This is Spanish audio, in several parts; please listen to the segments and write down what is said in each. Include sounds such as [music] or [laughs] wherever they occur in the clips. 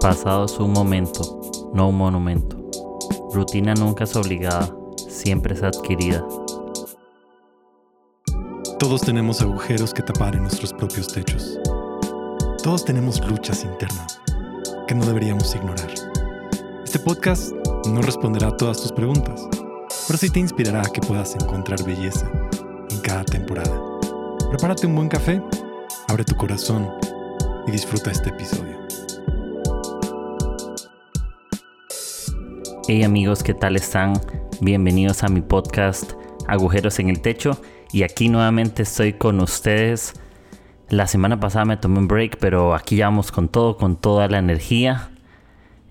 Pasado es un momento, no un monumento. Rutina nunca es obligada, siempre es adquirida. Todos tenemos agujeros que tapar en nuestros propios techos. Todos tenemos luchas internas que no deberíamos ignorar. Este podcast no responderá a todas tus preguntas, pero sí te inspirará a que puedas encontrar belleza en cada temporada. Prepárate un buen café, abre tu corazón y disfruta este episodio. Hey amigos, ¿qué tal están? Bienvenidos a mi podcast Agujeros en el Techo y aquí nuevamente estoy con ustedes. La semana pasada me tomé un break, pero aquí ya vamos con todo, con toda la energía.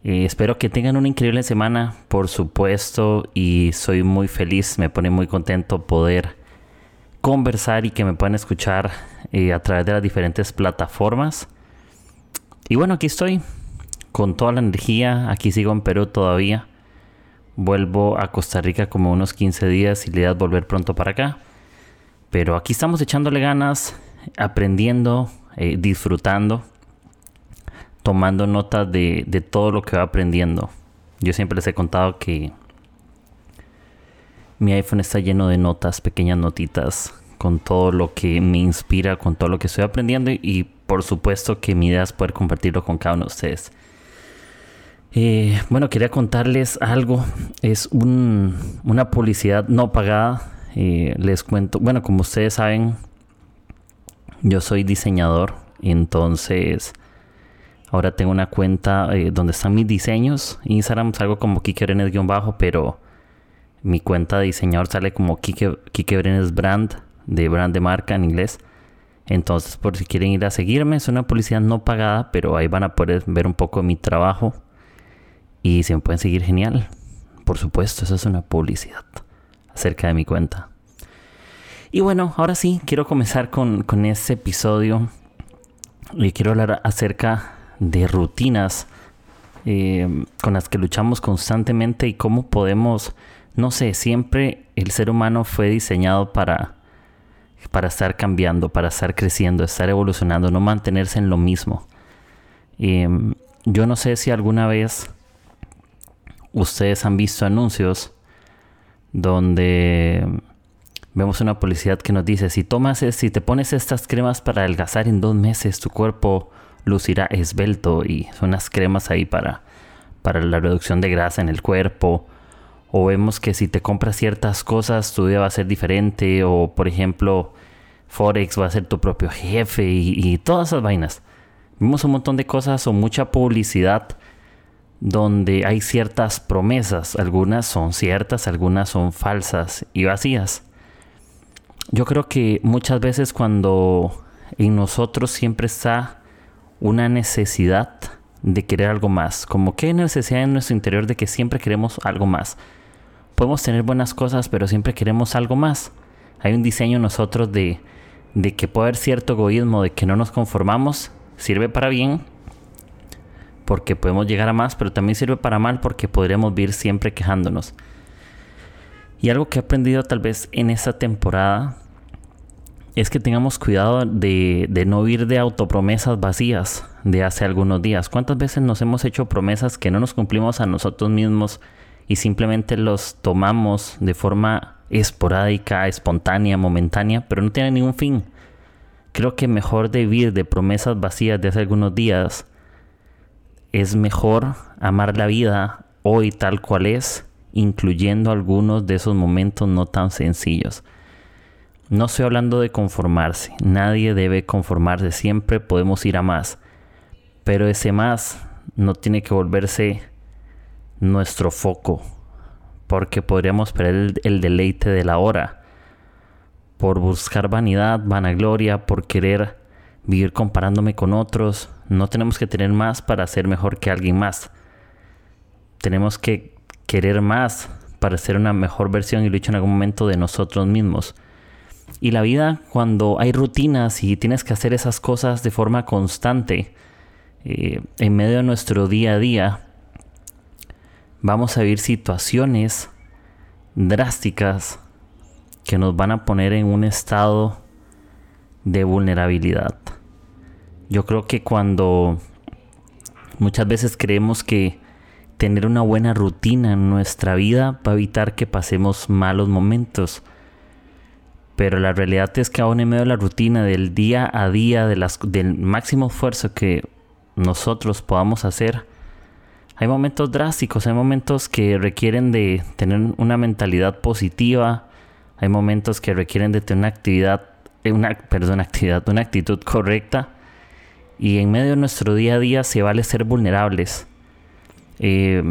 Eh, espero que tengan una increíble semana, por supuesto, y soy muy feliz, me pone muy contento poder conversar y que me puedan escuchar eh, a través de las diferentes plataformas. Y bueno, aquí estoy con toda la energía, aquí sigo en Perú todavía. Vuelvo a Costa Rica como unos 15 días y la idea es volver pronto para acá. Pero aquí estamos echándole ganas, aprendiendo, eh, disfrutando, tomando nota de, de todo lo que va aprendiendo. Yo siempre les he contado que mi iPhone está lleno de notas, pequeñas notitas, con todo lo que me inspira, con todo lo que estoy aprendiendo y por supuesto que mi idea es poder compartirlo con cada uno de ustedes. Eh, bueno, quería contarles algo. Es una publicidad no pagada. Eh, les cuento, bueno, como ustedes saben, yo soy diseñador. Entonces, ahora tengo una cuenta eh, donde están mis diseños. Instagram algo como Kike bajo pero mi cuenta de diseñador sale como Kike, Kike Brand, de brand de marca en inglés. Entonces, por si quieren ir a seguirme, es una publicidad no pagada, pero ahí van a poder ver un poco mi trabajo y si me pueden seguir, genial. Por supuesto, eso es una publicidad acerca de mi cuenta. Y bueno, ahora sí, quiero comenzar con, con este episodio. Y quiero hablar acerca de rutinas eh, con las que luchamos constantemente y cómo podemos, no sé, siempre el ser humano fue diseñado para, para estar cambiando, para estar creciendo, estar evolucionando, no mantenerse en lo mismo. Eh, yo no sé si alguna vez ustedes han visto anuncios donde vemos una publicidad que nos dice, si tomas, si te pones estas cremas para adelgazar en dos meses, tu cuerpo lucirá esbelto y son unas cremas ahí para, para la reducción de grasa en el cuerpo. O vemos que si te compras ciertas cosas, tu vida va a ser diferente. O por ejemplo, Forex va a ser tu propio jefe y, y todas esas vainas. Vemos un montón de cosas o mucha publicidad donde hay ciertas promesas, algunas son ciertas, algunas son falsas y vacías. Yo creo que muchas veces cuando en nosotros siempre está una necesidad de querer algo más, como que hay necesidad en nuestro interior de que siempre queremos algo más. Podemos tener buenas cosas, pero siempre queremos algo más. Hay un diseño en nosotros de, de que puede haber cierto egoísmo, de que no nos conformamos, sirve para bien, porque podemos llegar a más, pero también sirve para mal porque podríamos vivir siempre quejándonos. Y algo que he aprendido tal vez en esta temporada es que tengamos cuidado de, no ir de autopromesas vacías de hace algunos días. ¿Cuántas veces nos hemos hecho promesas que no nos cumplimos a nosotros mismos y simplemente los tomamos de forma esporádica, espontánea, momentánea, pero no tienen ningún fin? Creo que mejor de vivir de promesas vacías de hace algunos días es mejor amar la vida hoy tal cual es, incluyendo algunos de esos momentos no tan sencillos. No estoy hablando de conformarse, nadie debe conformarse, siempre podemos ir a más, pero ese más no tiene que volverse nuestro foco, porque podríamos perder el, deleite de la hora, por buscar vanidad, vanagloria, por querer vivir comparándome con otros. No tenemos que tener más para ser mejor que alguien más. Tenemos que querer más para ser una mejor versión y lo en algún momento de nosotros mismos. Y la vida, cuando hay rutinas y tienes que hacer esas cosas de forma constante, eh, en medio de nuestro día a día, vamos a vivir situaciones drásticas que nos van a poner en un estado de vulnerabilidad. Yo creo que cuando Muchas veces creemos que tener una buena rutina en nuestra vida va a evitar que pasemos malos momentos. Pero la realidad es que aún en medio de la rutina, del día a día, del máximo esfuerzo que nosotros podamos hacer, hay momentos drásticos, hay momentos que requieren de tener una mentalidad positiva, hay momentos que requieren de tener una actividad, una, perdón, actividad, una actitud correcta. Y en medio de nuestro día a día se vale ser vulnerables. Eh,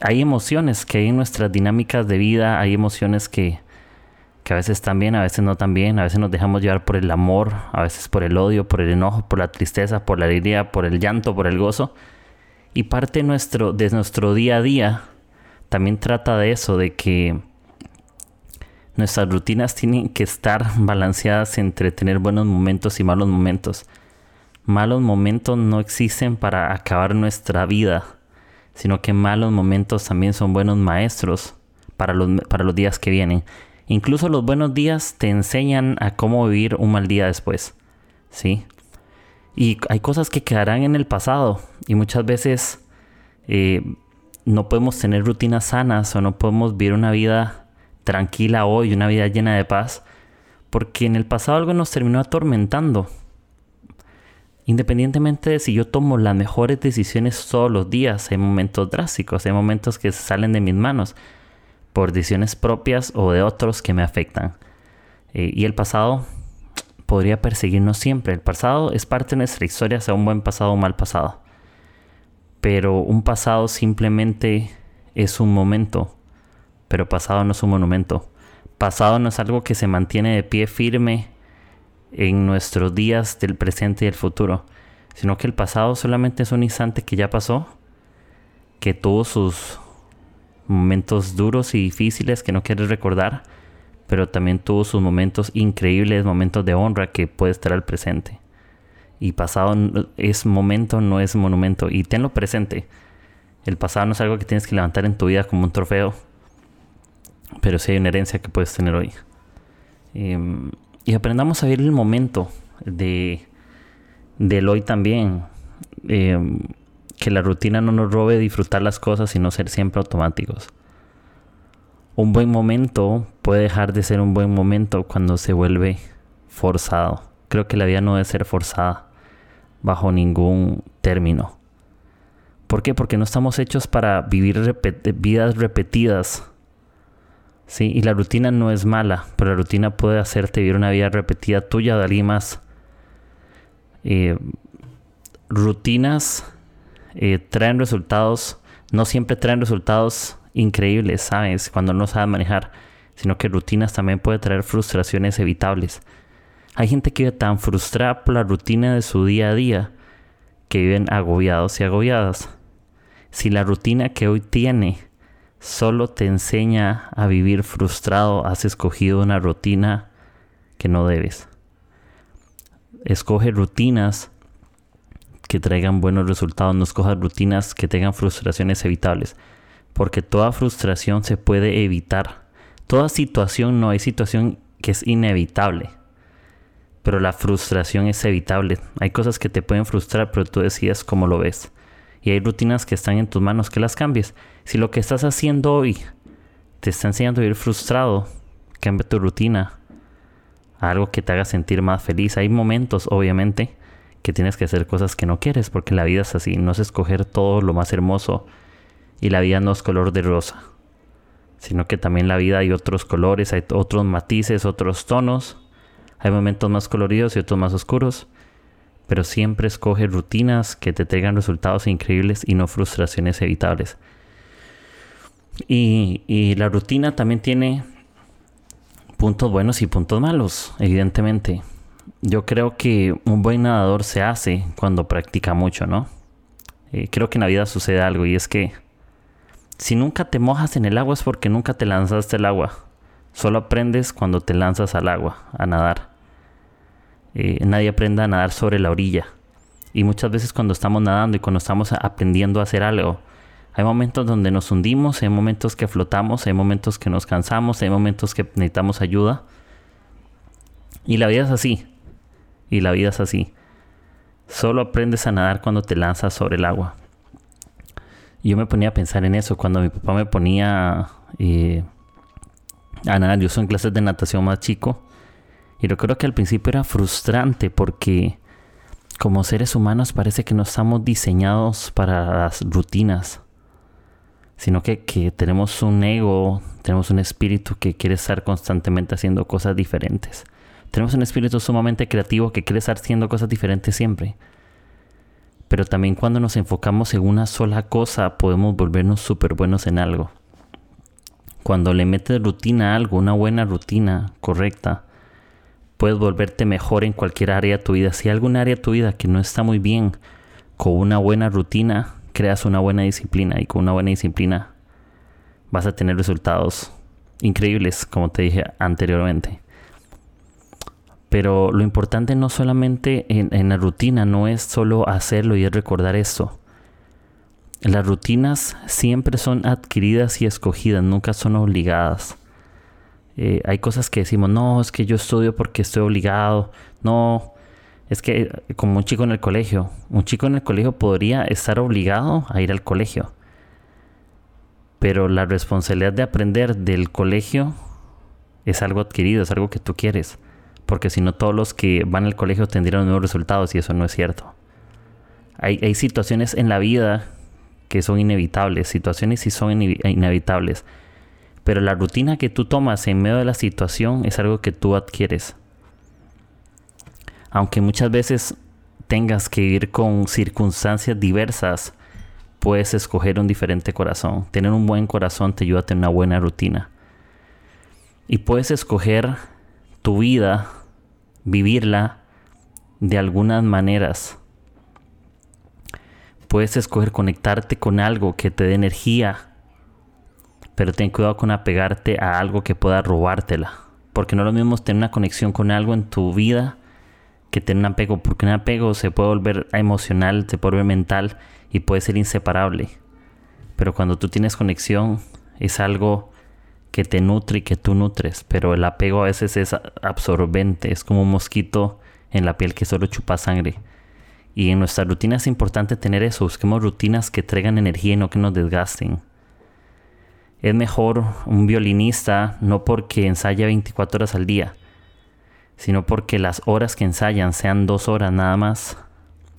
hay emociones que hay en nuestras dinámicas de vida, hay emociones que, que a veces están bien, a veces no tan bien, a veces nos dejamos llevar por el amor, a veces por el odio, por el enojo, por la tristeza, por la alegría, por el llanto, por el gozo. Y parte nuestro, de nuestro día a día también trata de eso, de que nuestras rutinas tienen que estar balanceadas entre tener buenos momentos y malos momentos. Malos momentos no existen para acabar nuestra vida, sino que malos momentos también son buenos maestros para los, para los días que vienen. Incluso los buenos días te enseñan a cómo vivir un mal día después. ¿Sí? Y hay cosas que quedarán en el pasado y muchas veces eh, no podemos tener rutinas sanas o no podemos vivir una vida tranquila hoy, una vida llena de paz, porque en el pasado algo nos terminó atormentando. Independientemente de si yo tomo las mejores decisiones todos los días, hay momentos drásticos, hay momentos que salen de mis manos por decisiones propias o de otros que me afectan. Eh, y el pasado podría perseguirnos siempre. El pasado es parte de nuestra historia, sea un buen pasado o un mal pasado. Pero un pasado simplemente es un momento pero pasado no es un monumento. Pasado no es algo que se mantiene de pie firme en nuestros días del presente y el futuro, sino que el pasado solamente es un instante que ya pasó, que tuvo sus momentos duros y difíciles que no quieres recordar, pero también tuvo sus momentos increíbles, momentos de honra que puede estar al presente. Y pasado es momento, no es monumento. Y tenlo presente. El pasado no es algo que tienes que levantar en tu vida como un trofeo, pero sí hay una herencia que puedes tener hoy. Em, y aprendamos a vivir el momento de, del hoy también. Em, que la rutina no nos robe disfrutar las cosas y no ser siempre automáticos. Un buen momento puede dejar de ser un buen momento cuando se vuelve forzado. Creo que la vida no debe ser forzada bajo ningún término. ¿Por qué? Porque no estamos hechos para vivir vidas repetidas Sí, y la rutina no es mala, pero la rutina puede hacerte vivir una vida repetida tuya de más. Eh, rutinas eh, traen resultados, no siempre traen resultados increíbles, ¿sabes? Cuando no sabes manejar, sino que rutinas también pueden traer frustraciones evitables. Hay gente que vive tan frustrada por la rutina de su día a día que viven agobiados y agobiadas. Si la rutina que hoy tiene solo te enseña a vivir frustrado, has escogido una rutina que no debes. Escoge rutinas que traigan buenos resultados, no escojas rutinas que tengan frustraciones evitables, porque toda frustración se puede evitar. Toda situación, no hay situación que es inevitable, pero la frustración es evitable. Hay cosas que te pueden frustrar, pero tú decides cómo lo ves. Y hay rutinas que están en tus manos que las cambies. Si lo que estás haciendo hoy te está enseñando a vivir frustrado, cambia tu rutina a algo que te haga sentir más feliz. Hay momentos, obviamente, que tienes que hacer cosas que no quieres, porque la vida es así. No es escoger todo lo más hermoso. Y la vida no es color de rosa, sino que también la vida hay otros colores, hay otros matices, otros tonos. Hay momentos más coloridos y otros más oscuros pero siempre escoge rutinas que te traigan resultados increíbles y no frustraciones evitables. Y, la rutina también tiene puntos buenos y puntos malos, evidentemente. Yo creo que un buen nadador se hace cuando practica mucho, ¿no? Eh, creo que en la vida sucede algo y es que si nunca te mojas en el agua es porque nunca te lanzaste al agua. Solo aprendes cuando te lanzas al agua, a nadar. Eh, nadie aprende a nadar sobre la orilla. Y muchas veces cuando estamos nadando y cuando estamos aprendiendo a hacer algo, hay momentos donde nos hundimos, hay momentos que flotamos, hay momentos que nos cansamos, hay momentos que necesitamos ayuda. Y la vida es así. Y la vida es así. Solo aprendes a nadar cuando te lanzas sobre el agua. yo me ponía a pensar en eso cuando mi papá me ponía eh, a nadar. Yo soy en clases de natación más chico. Y recuerdo que al principio era frustrante porque como seres humanos parece que no estamos diseñados para las rutinas, sino que, que, tenemos un ego, tenemos un espíritu que quiere estar constantemente haciendo cosas diferentes. Tenemos un espíritu sumamente creativo que quiere estar haciendo cosas diferentes siempre. Pero también cuando nos enfocamos en una sola cosa podemos volvernos súper buenos en algo. Cuando le metes rutina a algo, una buena rutina correcta, puedes volverte mejor en cualquier área de tu vida. Si hay algún área de tu vida que no está muy bien, con una buena rutina, creas una buena disciplina y con una buena disciplina vas a tener resultados increíbles, como te dije anteriormente. Pero lo importante no solamente en, la rutina, no es solo hacerlo y es recordar esto. Las rutinas siempre son adquiridas y escogidas, nunca son obligadas. Eh, hay cosas que decimos, no, es que yo estudio porque estoy obligado. No, es que como un chico en el colegio, un chico en el colegio podría estar obligado a ir al colegio. Pero la responsabilidad de aprender del colegio es algo adquirido, es algo que tú quieres porque si no todos los que van al colegio tendrían los mismos resultados y eso no es cierto. Hay, situaciones en la vida que son inevitables, situaciones sí son inevitables, pero la rutina que tú tomas en medio de la situación es algo que tú adquieres. Aunque muchas veces tengas que vivir con circunstancias diversas, puedes escoger un diferente corazón. Tener un buen corazón te ayuda a tener una buena rutina. Y puedes escoger tu vida, vivirla de algunas maneras. Puedes escoger conectarte con algo que te dé energía, pero ten cuidado con apegarte a algo que pueda robártela. Porque no es lo mismo tener una conexión con algo en tu vida que tener un apego, porque un apego se puede volver emocional, se puede volver mental y puede ser inseparable. Pero cuando tú tienes conexión es algo que te nutre y que tú nutres, pero el apego a veces es absorbente, es como un mosquito en la piel que solo chupa sangre. Y en nuestra rutina es importante tener eso, busquemos rutinas que traigan energía y no que nos desgasten. Es mejor un violinista no porque ensaya 24 horas al día, sino porque las horas que ensayan sean dos horas nada más,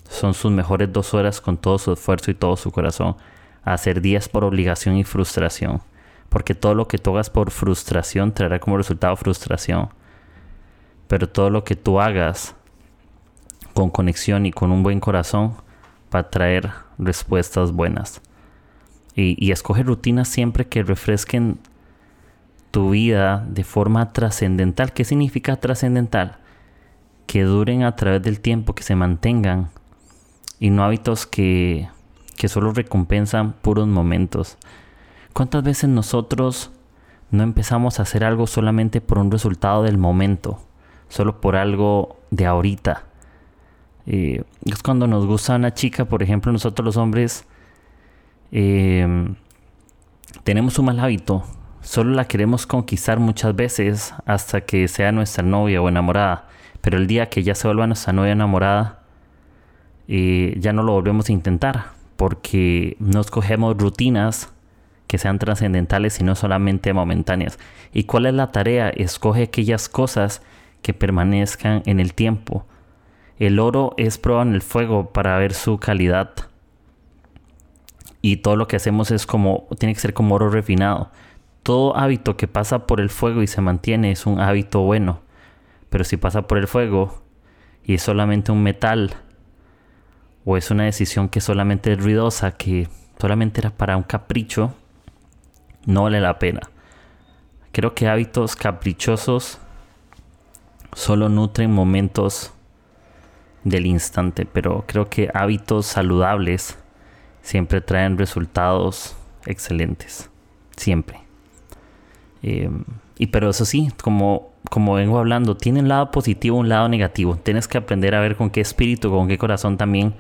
son sus mejores dos horas con todo su esfuerzo y todo su corazón, hacer días por obligación y frustración porque todo lo que tú hagas por frustración traerá como resultado frustración. Pero todo lo que tú hagas con conexión y con un buen corazón va a traer respuestas buenas. Y, escoge rutinas siempre que refresquen tu vida de forma trascendental. ¿Qué significa trascendental? Que duren a través del tiempo, que se mantengan. Y no hábitos que, que solo recompensan puros momentos. ¿Cuántas veces nosotros no empezamos a hacer algo solamente por un resultado del momento? Solo por algo de ahorita. Eh, es cuando nos gusta una chica, por ejemplo, nosotros los hombres em, tenemos un mal hábito. Solo la queremos conquistar muchas veces hasta que sea nuestra novia o enamorada. Pero el día que ya se vuelva nuestra novia enamorada, eh, ya no lo volvemos a intentar. Porque no escogemos rutinas que sean trascendentales y no solamente momentáneas. ¿Y cuál es la tarea? Escoge aquellas cosas que permanezcan en el tiempo. El oro es prueba en el fuego para ver su calidad. Y todo lo que hacemos es como, tiene que ser como oro refinado. Todo hábito que pasa por el fuego y se mantiene es un hábito bueno. Pero si pasa por el fuego y es solamente un metal, o es una decisión que solamente es ruidosa, que solamente era para un capricho, no vale la pena. Creo que hábitos caprichosos solo nutren momentos del instante, pero creo que hábitos saludables siempre traen resultados excelentes. Siempre. Em, y pero eso sí, como, como vengo hablando, tiene un lado positivo, un lado negativo. Tienes que aprender a ver con qué espíritu, con qué corazón también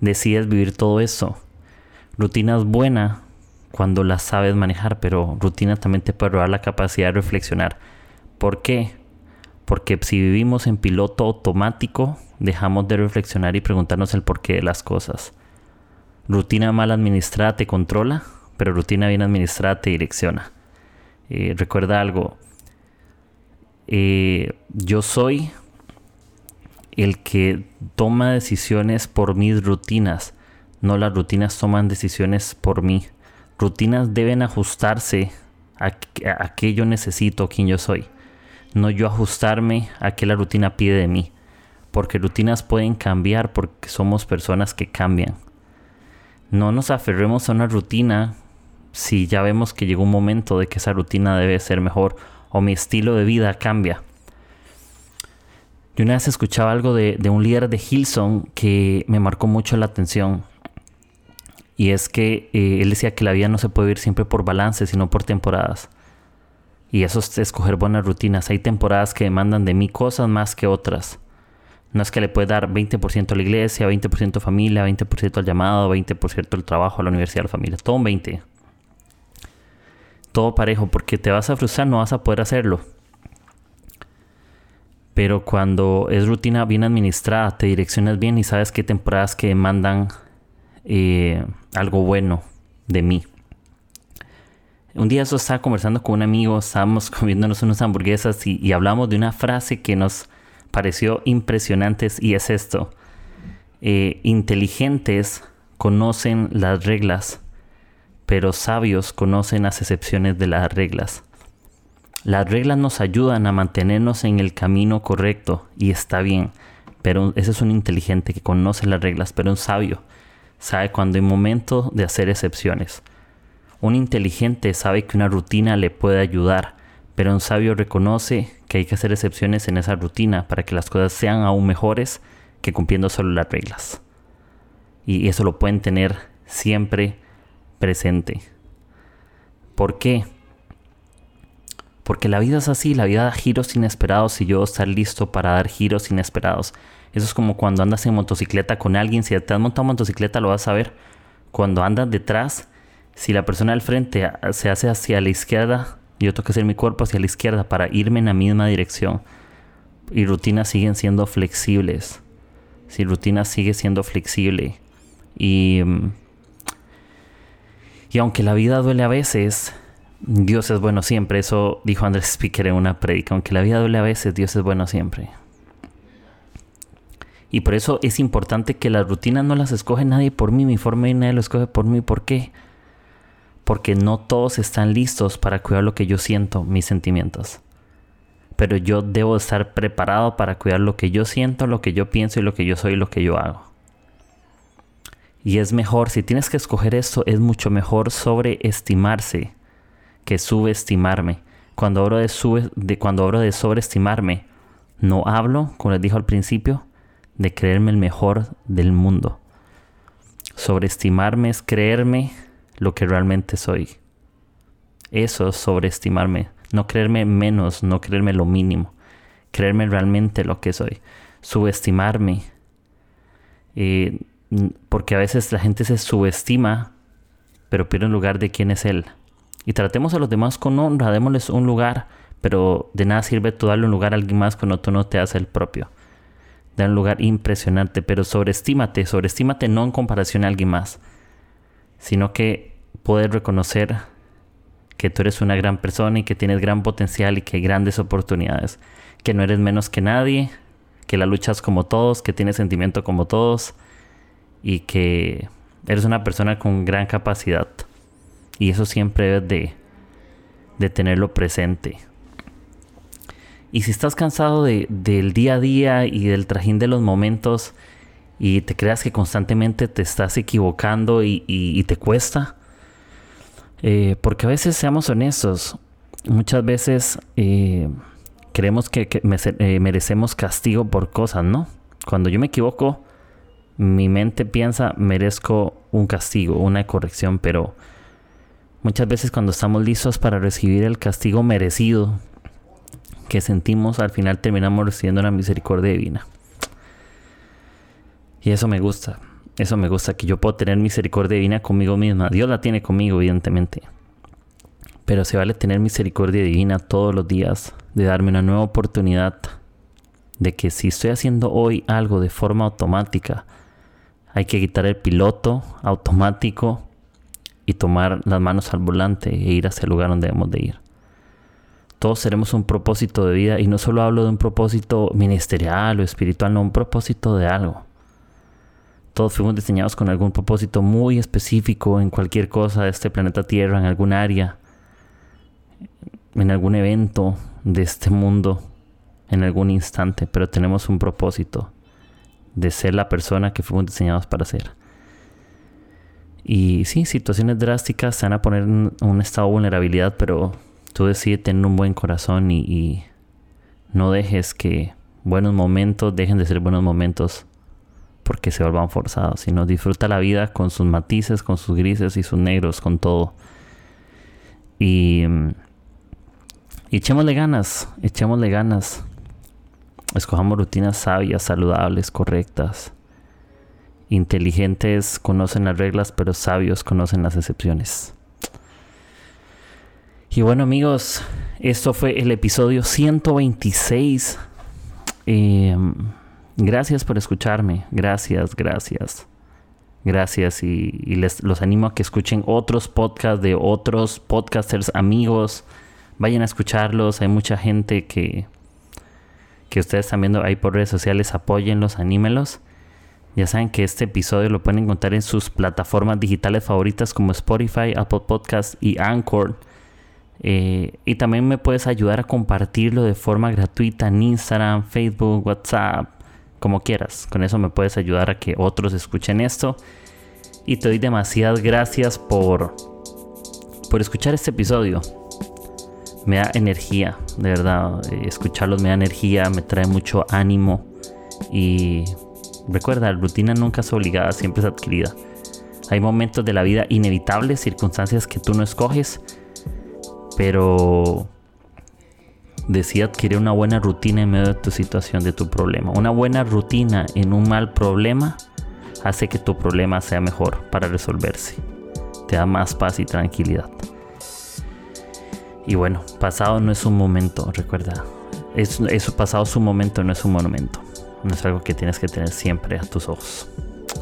decides vivir todo eso. Rutinas buenas cuando las sabes manejar, pero rutina también te puede robar la capacidad de reflexionar. ¿Por qué? Porque si vivimos en piloto automático, dejamos de reflexionar y preguntarnos el porqué de las cosas. Rutina mal administrada te controla, pero rutina bien administrada te direcciona. Eh, recuerda algo, eh, yo soy el que toma decisiones por mis rutinas, no las rutinas toman decisiones por mí. Rutinas deben ajustarse a, a qué yo necesito, quién yo soy, no yo ajustarme a qué la rutina pide de mí, porque rutinas pueden cambiar porque somos personas que cambian. No nos aferremos a una rutina si ya vemos que llegó un momento de que esa rutina debe ser mejor o mi estilo de vida cambia. Yo una vez escuchaba algo de, un líder de Hilson que me marcó mucho la atención. Y es que eh, él decía que la vida no se puede vivir siempre por balance, sino por temporadas. Y eso es escoger buenas rutinas. Hay temporadas que demandan de mí cosas más que otras. No es que le pueda dar 20% a la iglesia, 20% a familia, 20% al llamado, 20% al trabajo, a la universidad, a la familia. Todo un 20 todo parejo, porque te vas a frustrar, no vas a poder hacerlo. Pero cuando es rutina bien administrada, te direccionas bien y sabes qué temporadas que demandan eh, algo bueno de mí. Un día yo estaba conversando con un amigo, estábamos [laughs] comiéndonos unas hamburguesas y, hablamos de una frase que nos pareció impresionante y es esto. Eh, inteligentes conocen las reglas pero sabios conocen las excepciones de las reglas. Las reglas nos ayudan a mantenernos en el camino correcto y está bien, pero ese es un inteligente que conoce las reglas, pero un sabio sabe cuando hay momento de hacer excepciones. Un inteligente sabe que una rutina le puede ayudar, pero un sabio reconoce que hay que hacer excepciones en esa rutina para que las cosas sean aún mejores que cumpliendo solo las reglas. Y eso lo pueden tener siempre presente. ¿Por qué? Porque la vida es así, la vida da giros inesperados y yo estar listo para dar giros inesperados. Eso es como cuando andas en motocicleta con alguien, si te has montado motocicleta lo vas a ver. Cuando andas detrás, si la persona al frente se hace hacia la izquierda, yo tengo que hacer mi cuerpo hacia la izquierda para irme en la misma dirección. Y rutinas siguen siendo flexibles. Si rutina sigue siendo flexible. Y mm, y aunque la vida duele a veces, Dios es bueno siempre. Eso dijo Andrés Speaker en una predica. Aunque la vida duele a veces, Dios es bueno siempre. Y por eso es importante que las rutinas no las escoge nadie por mí. Mi forma y nadie lo escoge por mí. ¿Por qué? Porque no todos están listos para cuidar lo que yo siento, mis sentimientos. Pero yo debo estar preparado para cuidar lo que yo siento, lo que yo pienso y lo que yo soy y lo que yo hago. Y es mejor, si tienes que escoger esto, es mucho mejor sobreestimarse que subestimarme. Cuando hablo de, de, cuando hablo de sobreestimarme, no hablo, como les dijo al principio, de creerme el mejor del mundo. Sobreestimarme es creerme lo que realmente soy. Eso es sobreestimarme. No creerme menos, no creerme lo mínimo. Creerme realmente lo que soy. Subestimarme. Eh, porque a veces la gente se subestima, pero pierde un lugar de quién es él. Y tratemos a los demás con honra, démosles un lugar, pero de nada sirve tú darle un lugar a alguien más cuando tú no te haces el propio. Da un lugar impresionante, pero sobreestímate, sobreestímate no en comparación a alguien más, sino que poder reconocer que tú eres una gran persona y que tienes gran potencial y que hay grandes oportunidades, que no eres menos que nadie, que la luchas como todos, que tienes sentimiento como todos y que eres una persona con gran capacidad. Y eso siempre debes de, de tenerlo presente. Y si estás cansado de, del día a día y del trajín de los momentos y te creas que constantemente te estás equivocando y, te cuesta, eh, porque a veces seamos honestos, muchas veces eh, creemos que, eh, merecemos castigo por cosas, ¿no? Cuando yo me equivoco, mi mente piensa merezco un castigo, una corrección, pero muchas veces cuando estamos listos para recibir el castigo merecido que sentimos, al final terminamos recibiendo la misericordia divina. Y eso me gusta, eso me gusta, que yo puedo tener misericordia divina conmigo misma. Dios la tiene conmigo, evidentemente. Pero se vale tener misericordia divina todos los días, de darme una nueva oportunidad, de que si estoy haciendo hoy algo de forma automática, Hay que quitar el piloto automático y tomar las manos al volante e ir hacia el lugar donde debemos de ir. Todos tenemos un propósito de vida y no solo hablo de un propósito ministerial o espiritual, no, un propósito de algo. Todos fuimos diseñados con algún propósito muy específico en cualquier cosa de este planeta Tierra, en algún área, en algún evento de este mundo, en algún instante, pero tenemos un propósito de ser la persona que fuimos diseñados para ser. Y sí, situaciones drásticas se van a poner en un estado de vulnerabilidad, pero tú decides tener un buen corazón y, no dejes que buenos momentos dejen de ser buenos momentos porque se vuelvan forzados, sino disfruta la vida con sus matices, con sus grises y sus negros, con todo. Y, y echémosle ganas, echémosle ganas. Escojamos rutinas sabias, saludables, correctas. Inteligentes conocen las reglas, pero sabios conocen las excepciones. Y bueno amigos, esto fue el episodio 126. Em, gracias por escucharme, gracias, gracias. Gracias y, les los animo a que escuchen otros podcasts de otros podcasters amigos. Vayan a escucharlos, hay mucha gente que, que ustedes están viendo ahí por redes sociales, apóyenlos, anímelos. Ya saben que este episodio lo pueden encontrar en sus plataformas digitales favoritas como Spotify, Apple Podcasts y Anchor. Eh, y también me puedes ayudar a compartirlo de forma gratuita en Instagram, Facebook, WhatsApp, como quieras. Con eso me puedes ayudar a que otros escuchen esto. Y te doy demasiadas gracias por, por escuchar este episodio. Me da energía, de verdad. Eh, escucharlos me da energía, me trae mucho ánimo. Y recuerda, la rutina nunca es obligada, siempre es adquirida. Hay momentos de la vida inevitables, circunstancias que tú no escoges pero decía adquirir una buena rutina en medio de tu situación, de tu problema. Una buena rutina en un mal problema hace que tu problema sea mejor para resolverse. Te da más paz y tranquilidad. Y bueno, pasado no es un momento, recuerda. Eso pasado es un momento, no es un monumento. No es algo que tienes que tener siempre a tus ojos.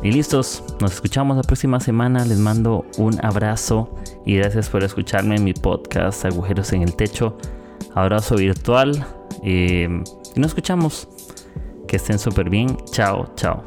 Y listos, nos escuchamos la próxima semana. Les mando un abrazo y gracias por escucharme en mi podcast Agujeros en el Techo. Abrazo virtual. Y nos escuchamos. Que estén súper bien. Chao, chao.